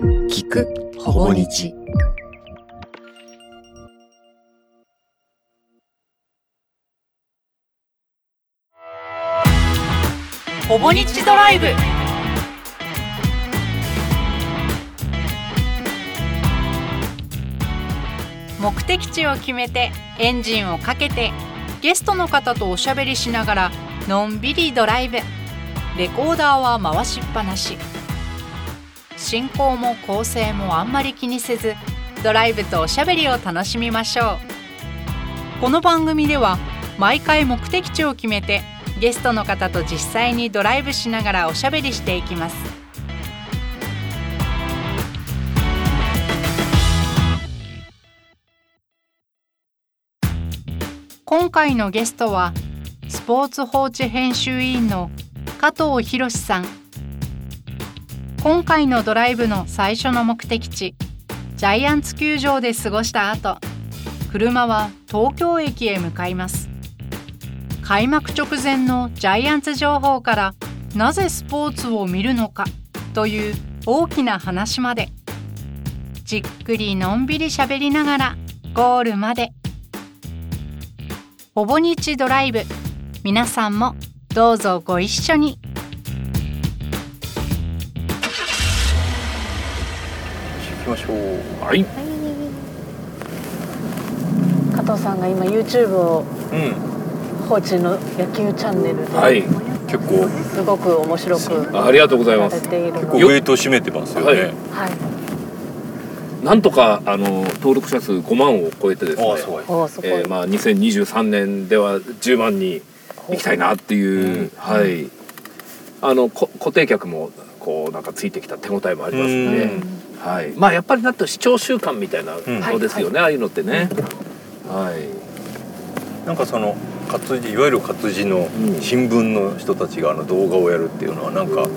聞くほぼ日。ほぼ日ドライブ。目的地を決めてエンジンをかけてゲストの方とおしゃべりしながらのんびりドライブ。レコーダーは回しっぱなし。進行も構成もあんまり気にせずドライブとおしゃべりを楽しみましょう。この番組では毎回目的地を決めてゲストの方と実際にドライブしながらおしゃべりしていきます。今回のゲストはスポーツ報知編集委員の加藤博さん。今回のドライブの最初の目的地ジャイアンツ球場で過ごした後車は東京駅へ向かいます。開幕直前のジャイアンツ情報からなぜスポーツを見るのかという大きな話まで。じっくりのんびり喋りながらゴールまで。ほぼ日ドライブ。皆さんもどうぞご一緒に。きましょう。はい。加藤さんが今 YouTube をうん。放置の野球チャンネルで、はい。結構。すごく面白くありがとうございます。結構。ウェイト占めてますよね、はい。はい、なんとかあの登録者数5万を超えてですね。えーまあ2023年では10万に行きたいなっていう、うん。はい。あのこ固定客もこうなんかついてきた手応えもありますんで、うんはい。まあやっぱりなんと視聴習慣みたいなのですよね、ああいうのってね。はい。なんかその活字いわゆる活字のうん。新聞の人たちがあの動画をやるっていうのはなんか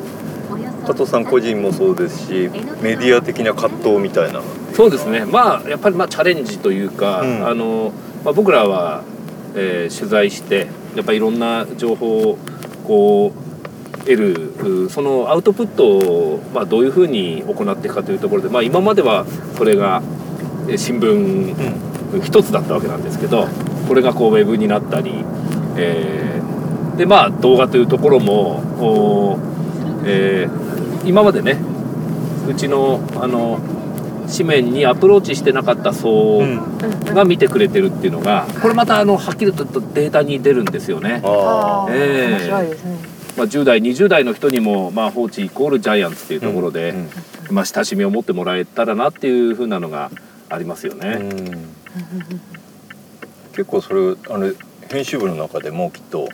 加藤さん個人もそうですしメディア的な葛藤みたいな。のそうですね。まあやっぱりまあチャレンジというか、うん。あのまあ、僕らは、えー取材してやっぱりいろんな情報をこう得るうそのアウトプットを、まあ、どういうふうに行っていくかというところで、まあ、今まではそれがえー新聞一つだったわけなんですけどこれがこうウェブになったり、えーでまあ動画というところもえー今までねうちのあの紙面にアプローチしてなかった層うん。が見てくれてるっていうのがこれまたあのはっきりとデータに出るんですよね。ええ面白いですねまあ、10代20代の人にも、まあ、放置イコールジャイアンツっていうところで、うんまあ、親しみを持ってもらえたらなっていうふうなのがありますよね。うん結構それあの編集部の中でもきっと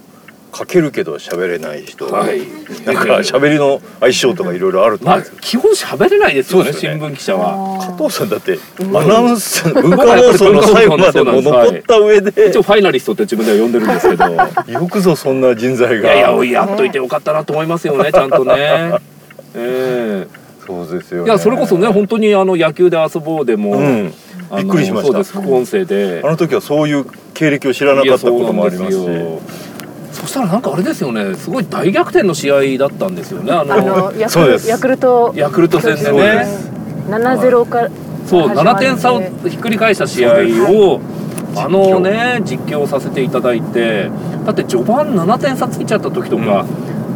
書けるけど喋れない人、はい。なんか喋りの相性とかいろいろあるとまあ思うんですよ、基本喋れないですよねね。新聞記者は。加藤さんだってアナウンス文化放送の最後までも残った上で。一応ファイナリストって自分では呼んでるんですけど。い よくぞそんな人材が。やいややっといてよかったなと思いますよね ちゃんとね。ええ。そうですよ、ね、いやそれこそね本当にあの野球で遊ぼうでも、うん。びっくりしました。そうです副音声で。あの時はそういう経歴を知らなかったこともありますしそしたらなんかあれですよね。すごい大逆転の試合だったんですよね。あのヤクそうです。ルヤクルトヤクルト戦でね。です。7-0からそう始まって。7点差をひっくり返した試合をあのね実況させていただいて。だって序盤7点差ついちゃった時とか、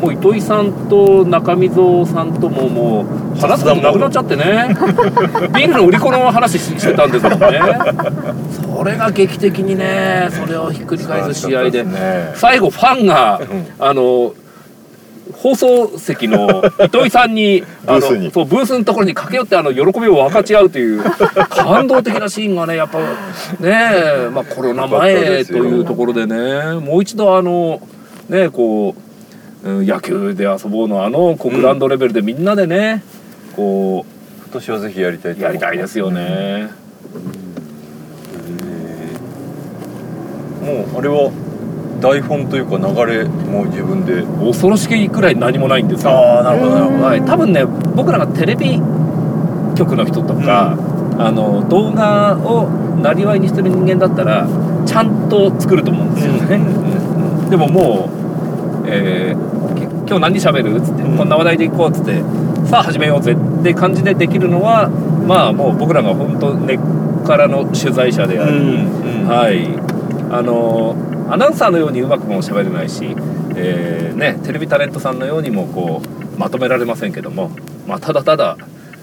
もう糸井さんと中溝さんとももう話すことなくなっちゃってね。ビールの売り子の話ししてたんですもんね。それが劇的にねそれをひっくり返す試合で。ね。最後ファンが、あの放送席の糸井さんにあのブースに。そうブースのところに駆け寄ってあの喜びを分かち合うという感動的なシーンがねやっぱねえ、まあ、コロナ前というところでねもう一度あのねこう、うん野球で遊ぼうのあのこうグラウンドレベルでみんなでね、こ今年はぜひやりたいとうや思ってりたいですよね。もうあれは台本というか流れも自分で。恐ろしいくらい何もないんですよ。ああなるほどなるほど。はい、多分ね僕らがテレビ局の人とか、あの動画をなりわいにしてる人間だったらちゃんと作ると思うんですよね、うん。でももう、えーき今日何喋る?」っつって、うんこんな話題でいこう」っつってさあ始めようぜって感じでできるのはまあもう僕らが本当根っからの取材者であり、うんうん。はい。あのアナウンサーのようにうまくも喋れないし、えーね、テレビタレントさんのようにもこうまとめられませんけども、まあ、ただただ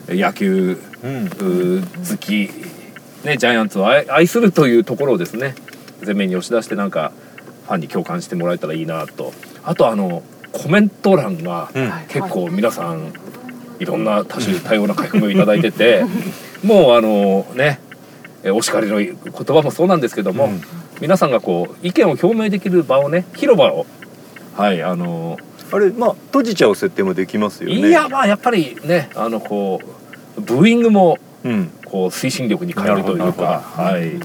野球うん。好き、ね、ジャイアンツを愛愛するというところをですね前面に押し出してなんかファンに共感してもらえたらいいなと。あとあのコメント欄がうん。結構皆さんいろんな多種多様な書き込みをいただいてて もうあのねえお叱りの言葉もそうなんですけども、うん。皆さんがこう意見を表明できる場をね広場をはいあのあれまあ閉じちゃう設定もできますよね。いやまあやっぱりねあのこうブーイングもうん。こう推進力に変えるというかはい。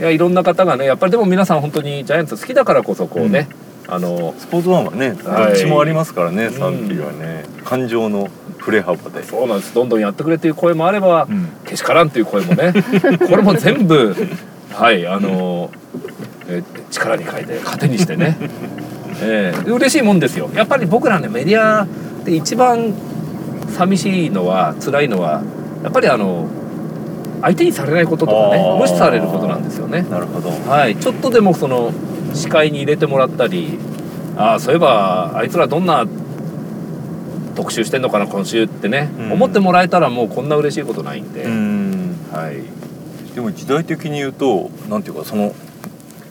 いやいろんな方がねやっぱりでも皆さん本当にジャイアンツ好きだからこそこうね、あのスポーツワンはねどはい。っちもありますからね、ん。賛否はね。感情の振れ幅で。そうなんです。どんどんやってくれという声もあれば、うん。けしからんという声もね。これも全部はいあの、えー力に変えて糧にしてね、えー嬉しいもんですよ。やっぱり僕らねメディアで一番寂しいのは辛いのはやっぱりあの相手にされないこととかね無視されることなんですよね。なるほど。はい、ちょっとでもその視界に入れてもらったりああそういえばあいつらどんな特集してんのかな今週ってね、うん。思ってもらえたらもうこんな嬉しいことないんで、うん。はい、でも時代的に言うとなんていうかその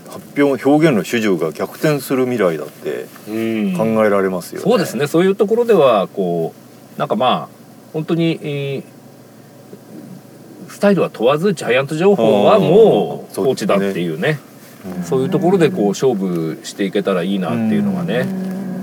発表表現の主従が逆転する未来だってうん。考えられますよね、そうですね。そういうところではこうなんかまあ本当に、えースタイルは問わずジャイアント情報はもうコーチだっていうね。うんそういうところでこう勝負していけたらいいなっていうのがね、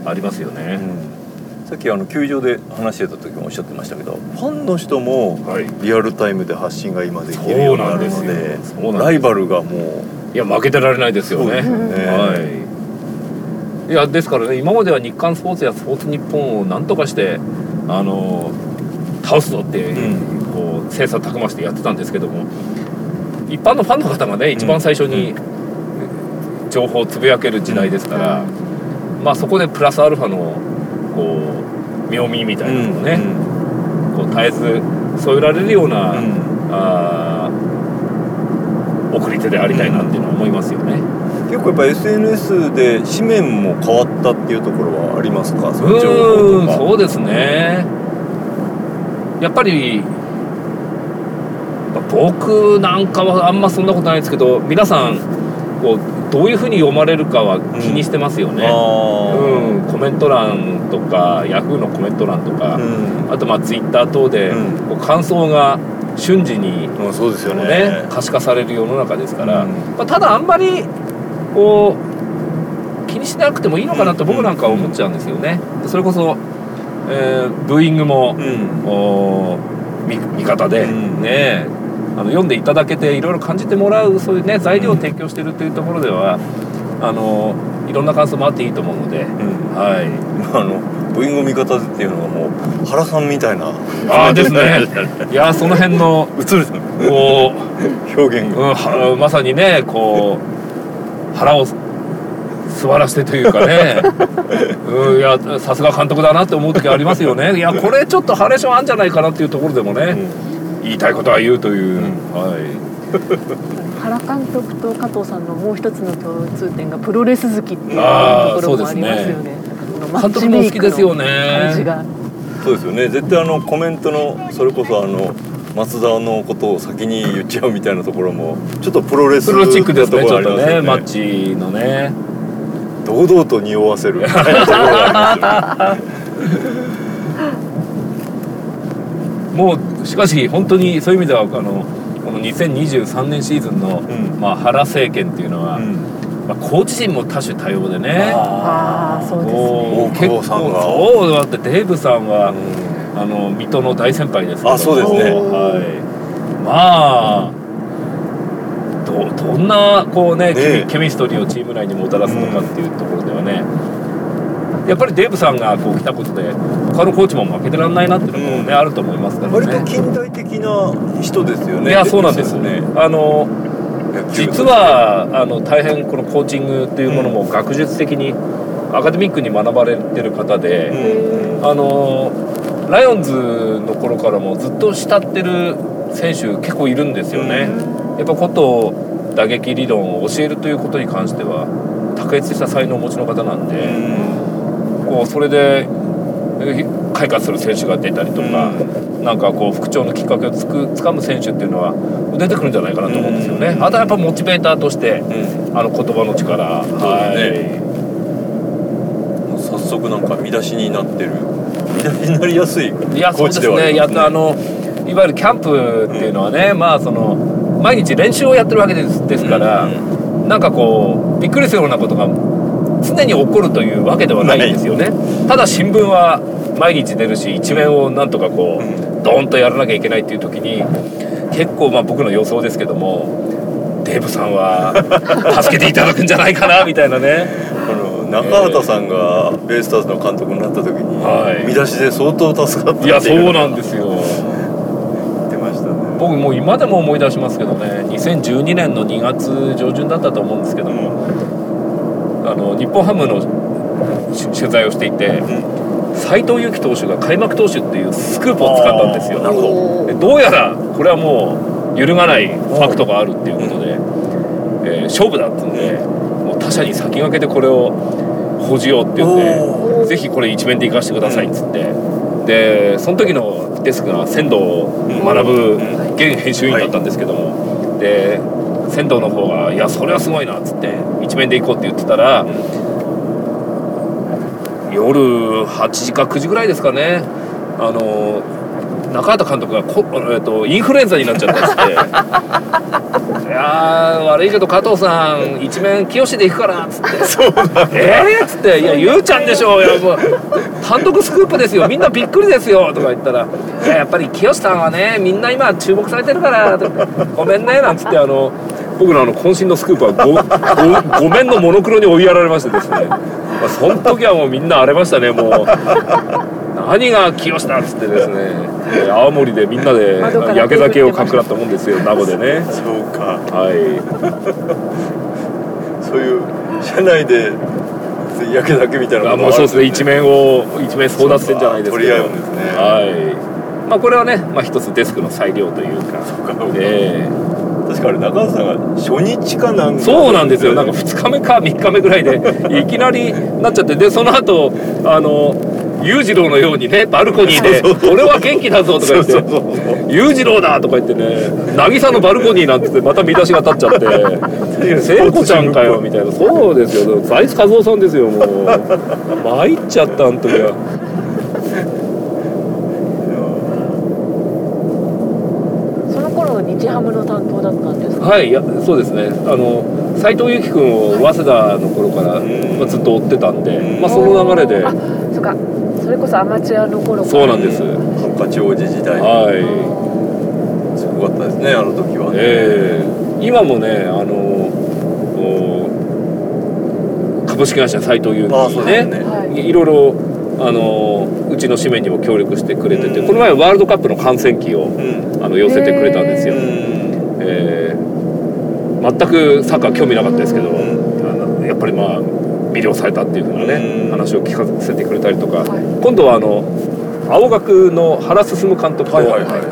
ありますよね。うん。さっきあの球場で話してた時もおっしゃってましたけどファンの人もはい。リアルタイムで発信が今できるようになるのでですよ。そうなんです。ライバルがもいや負けてられないですよね。ね。はい。いやですからね今までは日刊スポーツやスポーツニッポンをなんとかしてあの倒すぞって、うん。こう切磋琢磨してやってたんですけども一般のファンの方がね一番最初に情報をつぶやける時代ですから、まあそこでプラスアルファのこう妙味みたういなのをね、うん。こう絶えず添えられるような、うん。あー送り手でありたいなっていうのは思いますよね。結構やっぱ SNS で紙面も変わったっていうところはありますか？うその情報とか。ーんそうですね。やっぱり僕なんかはあんまそんなことないですけど皆さんこうどういうふうに読まれるかは気にしてますよね、あうん。コメント欄とかヤフーのコメント欄とか、あうん。あとまあツイッター等で、うん。こう感想が瞬時にうんそうですよね。ね可視化される世の中ですから、うん。まあ、ただあんまりこう気にしなくてもいいのかなと僕なんかは思っちゃうんですよね。それこそ、えーブーイングも、味味方で、うん。ねあの読んでいただけていろいろ感じてもらうそういうね材料を提供してるというところではあのいろんな感想もあっていいと思うので、うん。はい。あの部員を味方っていうのがもう原さんみたいな。ああですね。いやその辺の映るこう。表現が。うん、はまさにねこう腹を座らせてというかね。うんいやさすが監督だなって思う時ありますよね。いやこれちょっとハレーションあんじゃないかなっていうところでもね、言いたいことは言うという、うん。はい。原監督と加藤さんのもう一つの共通点がプロレス好きっていうところもありますよそうね。監督も好きですよね。そうですよね。絶対あのコメントのそれこそあの松田のことを先に言っちゃうみたいなところもちょっとプロレスプロチックですねなとこちょっとね。マッチのね。堂々と匂わせるみたいなところがあり もうしかし本当にそういう意味ではあのこの2023年シーズンの、ん。まあ、原政権っていうのは、ますよねまあ、コーチ陣も多種多様でね。ああそうですね。おー大久保さんが。そうだってデーブさんは、うん。あの水戸の大先輩ですけど。あそうですね。はい。まあどどんなこうねねケミケミストリーをチーム内にもたらすのかっていうところではね、やっぱりデーブさんがこう来たことで他のコーチも負けてらんないなっていうのもね、うん。あると思いますから割とね。近代的な人ですよね。いやそうなんですね。あの実はあの大変このコーチングっていうものも学術的にアカデミックに学ばれてる方で、うん。あのライオンズの頃からもずっと慕ってる選手結構いるんですよね。やっぱこと打撃理論を教えるということに関しては卓越した才能をお持ちの方なんで、こうそれでえ開花する選手が出たりとか、なんかこう復調のきっかけをつく掴む選手っていうのは出てくるんじゃないかなと思うんですよね。あとはやっぱモチベーターとして、うん。あの言葉の力、はい。もう早速なんか見出しになってる。見出しになりやすい。いやそうですコーチではあね。やっとあのいわゆるキャンプっていうのはね、まあその毎日練習をやってるわけですですから、うん。なんかこうびっくりするようなことが常に起こるというわけではないんですよね。ただ新聞は毎日出るし一面をなんとかこう、ドーンとやらなきゃいけないっていう時に結構まあ僕の予想ですけどもデーブさんは 助けていただくんじゃないかなみたいなね。あの中畑さんがベイスターズの監督になった時に、はい。見出しで相当助かったいやそうなんでですよ。言ってましたね。僕もう今でも思い出しますけどね2012年の2月上旬だったと思うんですけども、あの日本ハムのし取材をしていて斎藤佑樹投手が開幕投手っていうスクープを使ったんですよ。なるほでどうやらこれはもう揺るがないファクトがあるっていうことで、えー勝負だっつうんでもう他社に先駆けてこれを報じようって言ってぜひこれ一面で行かせてくださいっつって、でその時のデスクが仙道学現編集員だったんですけども、で仙道の方が「いやそれはすごいな」っつって一面で行こうって言ってたら、夜8時か9時ぐらいですかね。あの中畑監督がこ、えっと、インフルエンザになっちゃったっつって「いやー悪いけど加藤さん一面清で行くから」っつって「えーっ?」つって「いやゆうちゃんでしょういやもう単独スクープですよ。みんなびっくりですよ」とか言ったら「いややっぱり清さんはねみんな今注目されてるからごめんね」なんつってあの僕のあの渾身のスクープはごごご面のモノクロに追いやられましてですね、まあ、その時はもうみんな荒れましたねもう。何が清だっつってですね。えー青森でみんなで焼け酒をかくらったもんですよ名護でね。そうか。はい。そういう社内で焼け酒みたいなあもうそうですね。一面を一面争奪戦じゃないですけど。取り合うんですね。はい。まあこれはね、まあ、一つデスクの裁量というか。かそうか。え確かあれ中畑さんが初日かなんえかそうなんですよ。なんか2日目か3日目ぐらいで いきなりなっちゃってでその後あの裕次郎のようにねバルコニーで「俺は元気だぞ」とか言ってそうそうそう「裕次郎だ」とか言ってね「渚のバルコニー」なんて言ってまた見出しが立っちゃって「聖子ちゃんかよ」みたいな。そうですよ。財津和夫さんですよもう。参っちゃったあの時は。その頃日ハムの担当だったんですか？はいいやそうですね。あの斎藤佑樹君を早稲田の頃から、ん。まあ、ずっと追ってたんで、うん。まあ、その流れで。あそうか。それこそアマチュアの頃から。そうなんです、ハンカチ王子時代はい。すごかったですねあの時はね、ええ。今もねあのお株式会社斎藤佑樹あそうですね。ねはいいろいろあのうちの紙面にも協力してくれてて、この前ワールドカップの観戦記をうん。あの寄せてくれたんですよ、うんえー全くサッカー興味なかったですけど、やっぱりまあ魅了されたっていうふうなね、うん。話を聞かせてくれたりとか、はい。今度はあの青学の原進監督と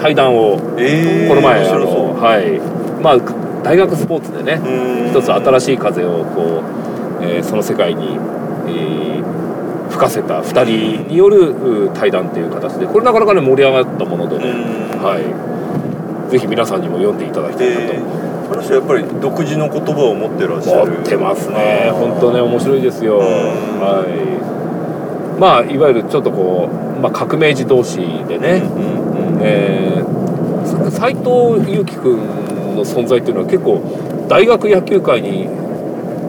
対談をえーこの前、あのはい。まあ大学スポーツでね、うん。一つ新しい風をこう、えーその世界に、えー吹かせた2人によるう対談っていう形でこれなかなかね盛り上がったものでね、うん。はい、ぜひ皆さんにも読んでいただきたいなと。でこの人やっぱり独自の言葉を持ってらっしゃる。持ってますね。本当ね面白いですよ、ん。はい。まあいわゆるちょっとこう、まあ、革命児同士でね、うんうんえー斎藤佑樹君の存在っていうのは結構大学野球界に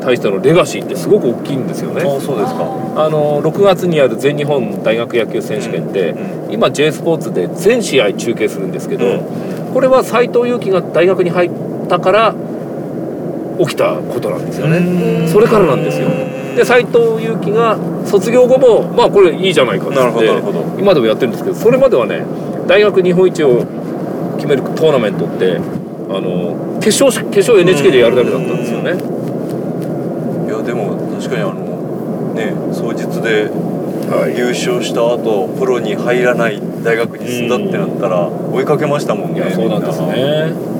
対してのレガシーってすごく大きいんですよね。あそうですか。あの6月にある全日本大学野球選手権って、う今 J スポーツで全試合中継するんですけど、うん。これは斎藤佑樹が大学に入ったから起きたことなんですよね、それからなんですよ。で斎藤佑樹が卒業後もまあこれいいじゃないかって今でもやってるんですけどそれまではね大学日本一を決めるトーナメントってあの決勝し決勝 NHK でやるだけだったんですよね、でも確かにあのね双日ではい。優勝した後プロに入らない大学に進んだってなったら追いかけましたもんねいやそうなんですね。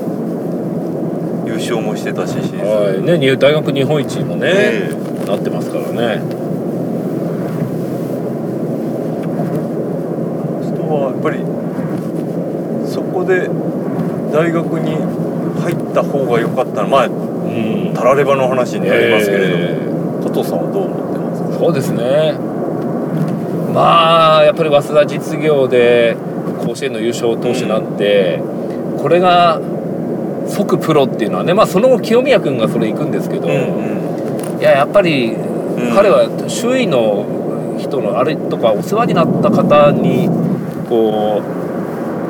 優勝もしてたしはい。ねに大学日本一もね、え。なってますからね。人はやっぱりそこで大学に入った方が良かったのまあうんたらればの話になりますけれども、え加藤さんはどう思ってますか？そうですね。まあやっぱり早稲田実業で甲子園の優勝投手になって、これが即プロっていうのはねまあその後清宮君がそれ行くんですけど、いややっぱりうん。彼は周囲の人のあれとかお世話になった方にこ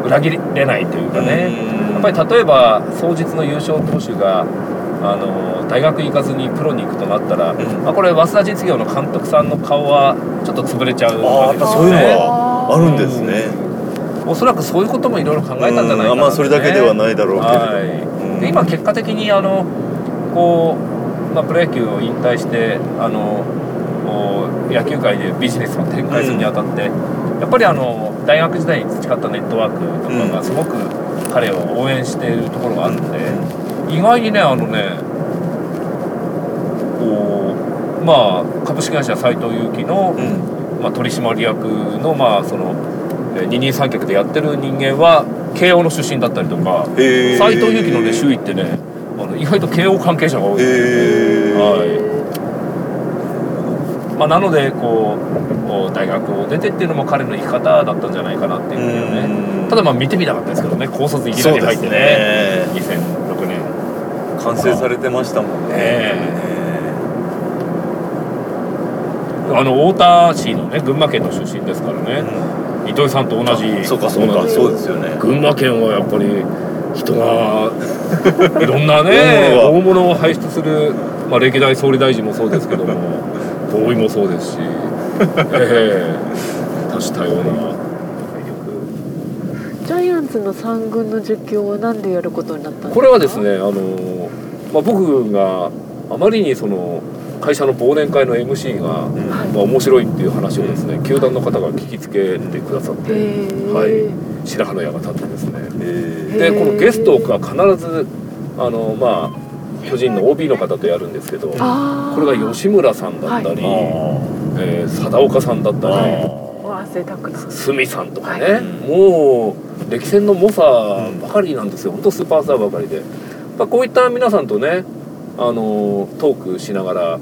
う裏切れないというかね、やっぱり例えば双日の優勝投手があの大学行かずにプロに行くとなったら、ん。まあ、これ早稲田実業の監督さんの顔はちょっと潰れちゃうああわけですよやっぱそういうのね。はあるんですね、おそらくそういうこともいろいろ考えたんじゃないかな、うんまあそれだけではないだろうけれど。はい。うん。で今結果的にあのこう、まあ、プロ野球を引退してあの野球界でビジネスを展開するにあたって、やっぱりあの大学時代に培ったネットワークとかがすごく彼を応援しているところがあるので、意外にねあのねこうまあ株式会社斎藤佑樹の、うん。まあ、取締役のまあそのえー二人三脚でやってる人間は慶応の出身だったりとか斎藤佑樹のね周囲ってねあの意外と慶応関係者が多いはい。まあ、なのでこう大学を出てっていうのも彼の生き方だったんじゃないかなっていうふうにね。ただまあ見てみたかったですけどね高卒いきなり入ってね。2006年完成されてましたもんね。え。あの太田市のね群馬県の出身ですからね、糸井さんと同じそうかそうか。そうですよね。群馬県はやっぱり人が いろんなね大大物を輩出する、まあ、歴代総理大臣もそうですけどもボーイもそうですし、ええ。多種多様な魅ジャイアンツの三軍の実況は何でやることになったんですか？力これはですねあの、まあ、僕があまりにその会社の忘年会の MC が、まあ、面白いっていう話をですね球団の方が聞きつけてくださって、はい、白羽の矢が立ってですね。えでこのゲストが必ずあのまあ巨人の OB の方とやるんですけどこれが吉村さんだったり、ー。あえー貞岡さんだったり鷲見さんとかね、はもう歴戦の猛者ばかりなんですよ。本当スーパースターばかりで、まあ、こういった皆さんとねあのトークしながら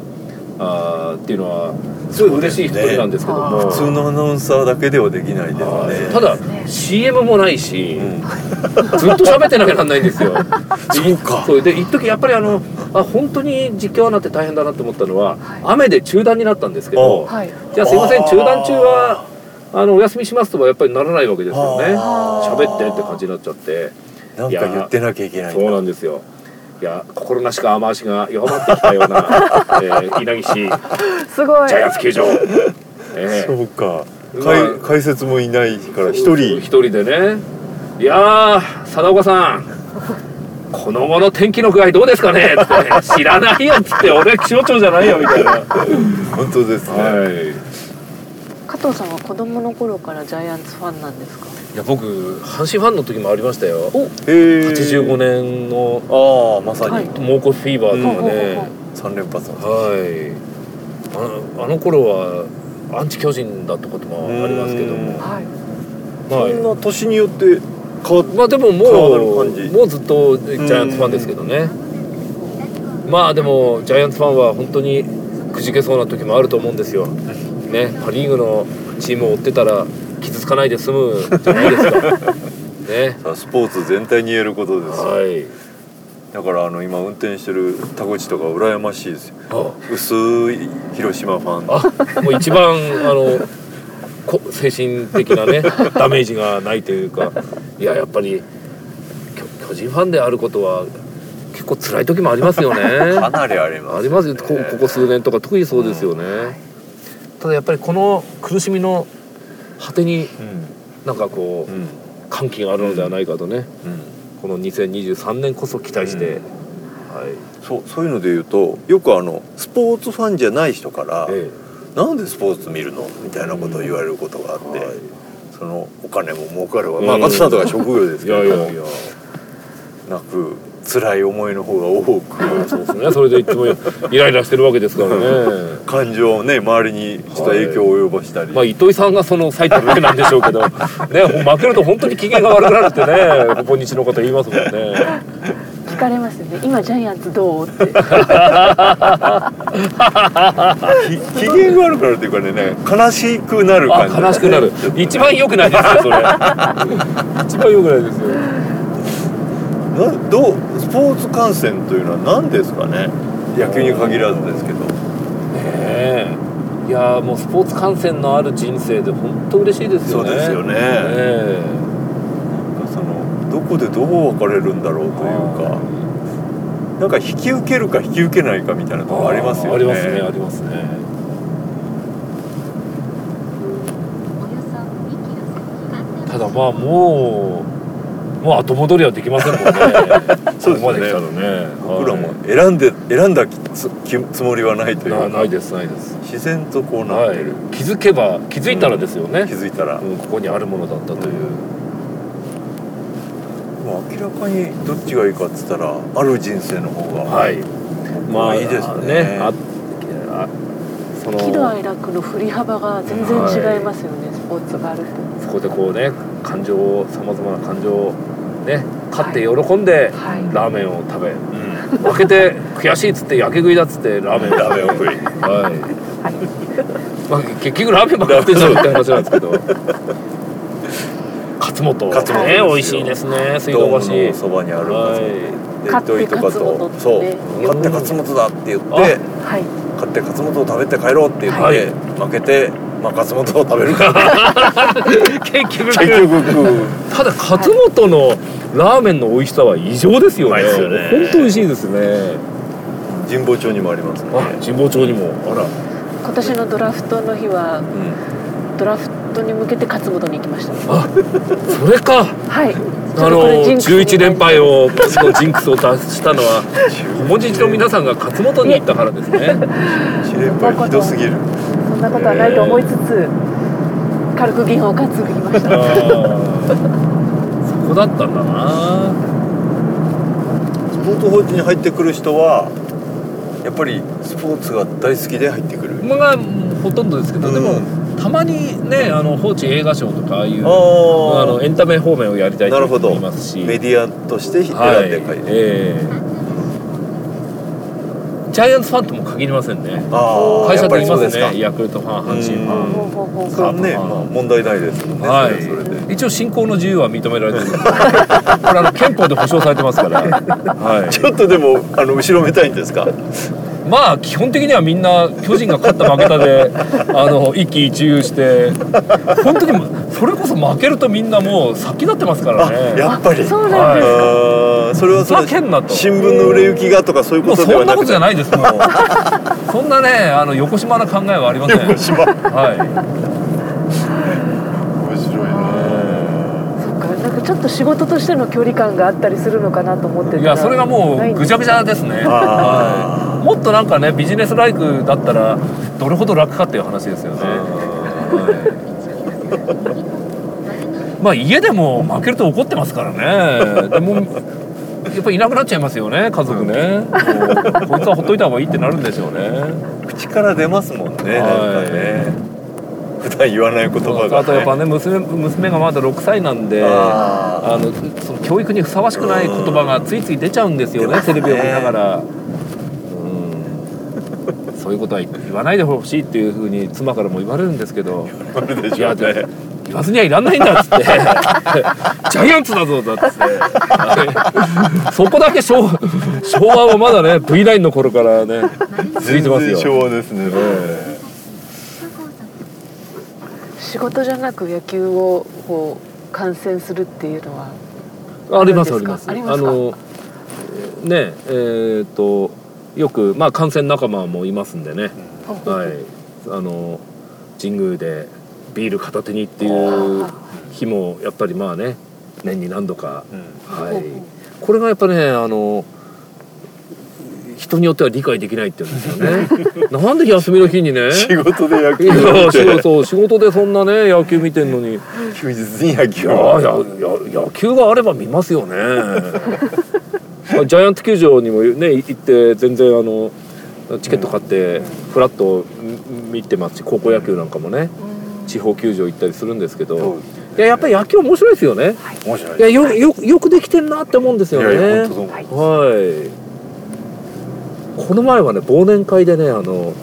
あーっていうのはすごい嬉しい一人なんですけども、そう普通のアナウンサーだけではできないですはいねただね CM もないし、うんずっと喋ってなきゃなんないんですよ。そうか。そうで一時やっぱりあのあ本当に実況アナって大変だなって思ったのは、はい。雨で中断になったんですけど、はいじゃあすいません中断中はあのお休みしますとはやっぱりならないわけですよね。喋ってって感じになっちゃって、なんか言ってなきゃいけないそうなんですよ。いや心なしか雨足が弱まってきたような、えー、稲城市。ジすごい。ャイアンツ球場。えー。そうか。まあ解解説もいないから一人。一人でね。いやー貞岡さん。この後の天気の具合どうですかね？って。知らないよっつって。俺気象庁じゃないよみたいな。は 本当ですね、い。加藤さんは子供の頃からジャイアンツファンなんですか？いや僕阪神ファンの時もありましたよ。おへえ85年のああまさに、はい。猛虎フィーバーとかほうほうほうね三連発のはい。あのあの頃はアンチ巨人だったこともありますけども。はい。まあそんな年によって変わっまあでももうもうずっとジャイアンツファンですけどね。まあでもジャイアンツファンは本当にくじけそうな時もあると思うんですよねパ・リーグのチームを追ってたら傷つかないで済むじゃないですか。ね。さスポーツ全体に言えることですよ、はい。だからあの今運転してる田口とか羨ましいですよ。あ。薄い広島ファン。あもう一番あのこ精神的なねダメージがないというか。いややっぱり巨巨人ファンであることは結構辛い時もありますよね。かなりあります、ありますよ。こここ数年とか特にそうですよね、ただやっぱりこの苦しみの果てにうん。なんかこう歓喜があるのではないかとね。うん。この2023年こそ期待して、うん。はい。そうそういうので言うとよくあのスポーツファンじゃない人からえ「なんでスポーツ見るの?」みたいなことを言われることがあって、はい。そそのお金も儲かるわ、まあ加藤さんとか職業ですいけど。やいやいや。なく辛い思いの方が多くそうですね。それでいつもイライラしてるわけですからね。感情をね周りにちょっと影響を及ぼしたり、まあ糸井さんがその最たる例なんでしょうけど。ね負けると本当に機嫌が悪くなるってねここ日の方言いますもんね。聞かれますよね。今ジャイアンツどう？って。き機嫌が悪くなるっていうかね悲しくなるあ感じ。悲しくなる。一番良くないですよそれ。一番良くないですよなどうスポーツ観戦というのは何ですかね？野球に限らずですけど。ねえ。いやもうスポーツ観戦のある人生で本当嬉しいですよね。そうですよね。えなんかそのどこでどう分かれるんだろうというか。なんか引き受けるか引き受けないかみたいなところありますよね。ありますねありますね。ただまあもうもう後戻りはできませんもんね。そうですね。ここまで来たらね。僕らもは選んで選んだつきつもりはないといいう。かなないですないです。自然とこうなはいってる、気づけば気づいたらですよね、気づいたら、うんここにあるものだったという、もう明らかにどっちがいいかっつったらある人生の方が。はい。まあいいですね。ああその。喜怒哀楽の振り幅が全然違いますよね、スポーツがあると。そこでこうね感情をさまざまな感情をね勝って喜んではい。ラーメンを食べ、負けて悔しいっつってやけ食いだっつってラーメンラーメンを食い。はい、まあ、結局ラーメンばっか食ってんじゃんって話なんですけど。勝本勝本ね美味しいですね水道橋。のそばにあるはい。で勝って糸井とか勝本とってそう。ね勝って勝本だって言ってあはい。勝って勝本を食べて帰ろうって言って、はい。負けて、まあ、勝本を食べるか。ら 結局。結局食う。ただ勝本のラーメンの美味しさは異常ですよね。ね。本当美味しいですね。神保町にもありますね。あ神保町にも。あら。今年のドラフトの日はうん。ドラフトに向けて勝本に行きました。あそれか。はい。あのこれジンクスに11連敗をのジンクスを出したのは 本日の皆さんが勝本に行ったからですね。一連敗ひどすぎる。そんなことはないと思いつつ軽く銀を担ぎました。そこだったんだな。スポーツ報知に入ってくる人はやっぱりスポーツが大好きで入ってくる。まあほとんどですけど、うん。でもたまにねあの放置映画賞とかああいうああのエンタメ方面をやりたいという人なるほどもいますし。メディアとして選んはいで書いてる、ええジャイアンツファンとも限りませんね。会社でいますやっぱりそうですか。ねヤクルトファン阪神ファン。ープファンまあ、問題ないですもんね、はい。一応信仰の自由は認められてる。これあの憲法で保障されてますから、はい、ちょっとでもあの後ろめたいんですか？まあ基本的にはみんな巨人が勝った負けたで あの一喜一憂して。本当にそれこそ負けるとみんなもう先立ってますからあねやっぱり。そうなんですか、それはそふれ新聞の売れ行きがとかそういうことではなくて。そんなことじゃないですもう。そんなねあの横島な考えはありません。横島。はい。面白いなそっかなんかちょっと仕事としての距離感があったりするのかなと思っていやそれがもうぐちゃぐちゃですね。あはい。もっとなんかねビジネスライクだったらどれほど楽かっていう話ですよね。はい。まあ家でも負けると怒ってますからね。でもやっぱいなくなっちゃいますよね家族ね。もうこいつはほっといた方がいいってなるんでしょうね。口から出ますもんね、はい。かね。普段言わない言葉が、ね、あとやっぱね娘娘がまだ6歳なんでああのその教育にふさわしくない言葉がついつい出ちゃうんですよねね。テレビを見ながら、うん、そういうことは言わないでほしいっていうふうに妻からも言われるんですけど。あるでいやしょうねで言わずにはいらんないんだっつって。ジャイアンツだぞだっつって。はいそこだけ昭昭和はまだね V9 の頃からね続いてますよ。全然昭和ですね、仕事じゃなく野球をこう観戦するっていうのは。ありますあります。かありますか？のねえーっとよくまあ観戦仲間もいますんでね。はい。あの神宮でビール片手にっていう日もやっぱりまあね年に何度か。うん。はい。これがやっぱねあの一人によっては理解できないって言うんですよね。なんで休みの日にね？仕事で野球そうそう仕事でそんなね野球見てんのに。い休日に野球いや野球があれば見ますよね。あ ジャイアント球場にもね行って全然あのチケット買ってフラッと見てますし高校野球なんかもね地方球場行ったりするんですけどいややっぱり野球面白いですよね。面白いいやよよよくできてんなって思うんですよね。はい。この前はね忘年会でねあの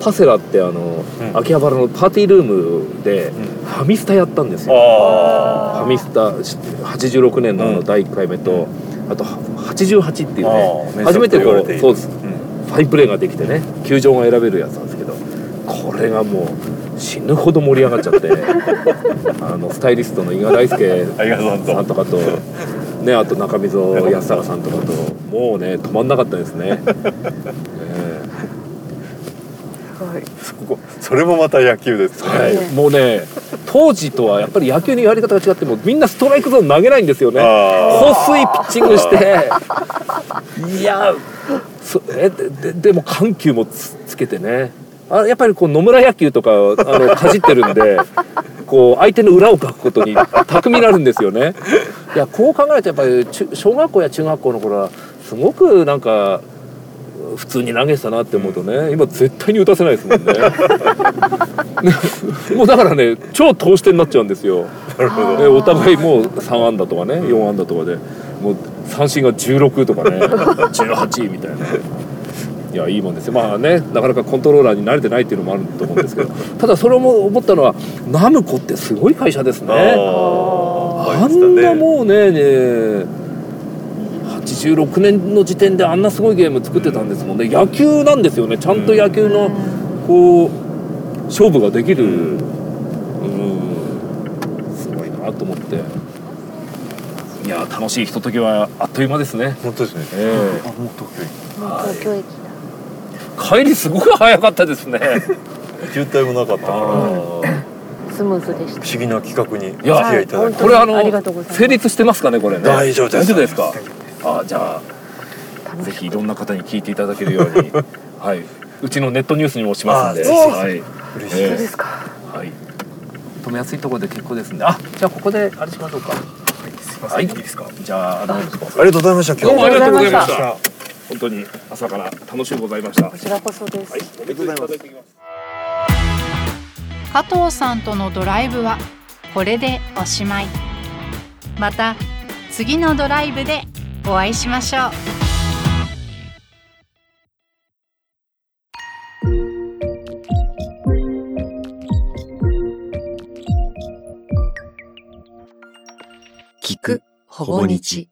パセラってあの、うん。秋葉原のパーティールームでん。ファミスタやったんですよ、あファミスタ86年のあのうん。第1回目と、あと88っていうあねー。初めてこうる。そうです。うん。ファインプレーができてね球場が選べるやつなんですこれがもう死ぬほど盛り上がっちゃって あのスタイリストの伊賀大輔さんと。かと、ね、あと中溝康隆さんとかともうね止まんなかったですね。え。はい。そこそれもまた野球ですね、えはい、もうね当時とはやっぱり野球のやり方が違ってもうみんなストライクゾーン投げないんですよね。あ放水ピッチングして。いや。そえでででも緩急もつつけてねあやっぱりこう野村野球とかあの かじってるんでこう相手の裏をかくことに巧みになるんですよね。いやこう考えるとやっぱり中小学校や中学校の頃はすごくなんか普通に投げてたなって思うとね今絶対に打たせないですもんね。もうだからね超投手点になっちゃうんですよ。でお互いもう3安打とかね4安打とかでもう三振が16とかね18みたいないやいいもんですよ。まあねなかなかコントローラーに慣れてないっていうのもあると思うんですけど。ただそれも思ったのはナムコってすごい会社ですね。ああんなもうねね86年の時点であんなすごいゲーム作ってたんですもんね。野球なんですよね。ちゃんと野球のこう勝負ができる。うん。すごいなと思って。いや楽しいひとときはあっという間ですね。本当ですね、えあもう東京行もう東京駅。だ帰りすごく早かったですね。く渋滞もなかったから。あスムーズでした。不思議な企画にお付きいや合いいただいて。本当これあの成立してますかねこれね。大丈夫です。大丈夫ですか？あじゃあぜひいろんな方に聞いていただけるように。はい。うちのネットニュースにもしますんで。はい。嬉しい。ですか？はい。止めやすいところで結構ですんであじゃあここであれしましょうか。はいいいですか？じゃあありがとうございました今日。どうもありがとうございました本当に朝から楽しゅうございました。はこちらこそです、いおめでとうございます。加藤さんとのドライブはこれでおしまい。また次のドライブでお会いしましょう。聞くほぼ日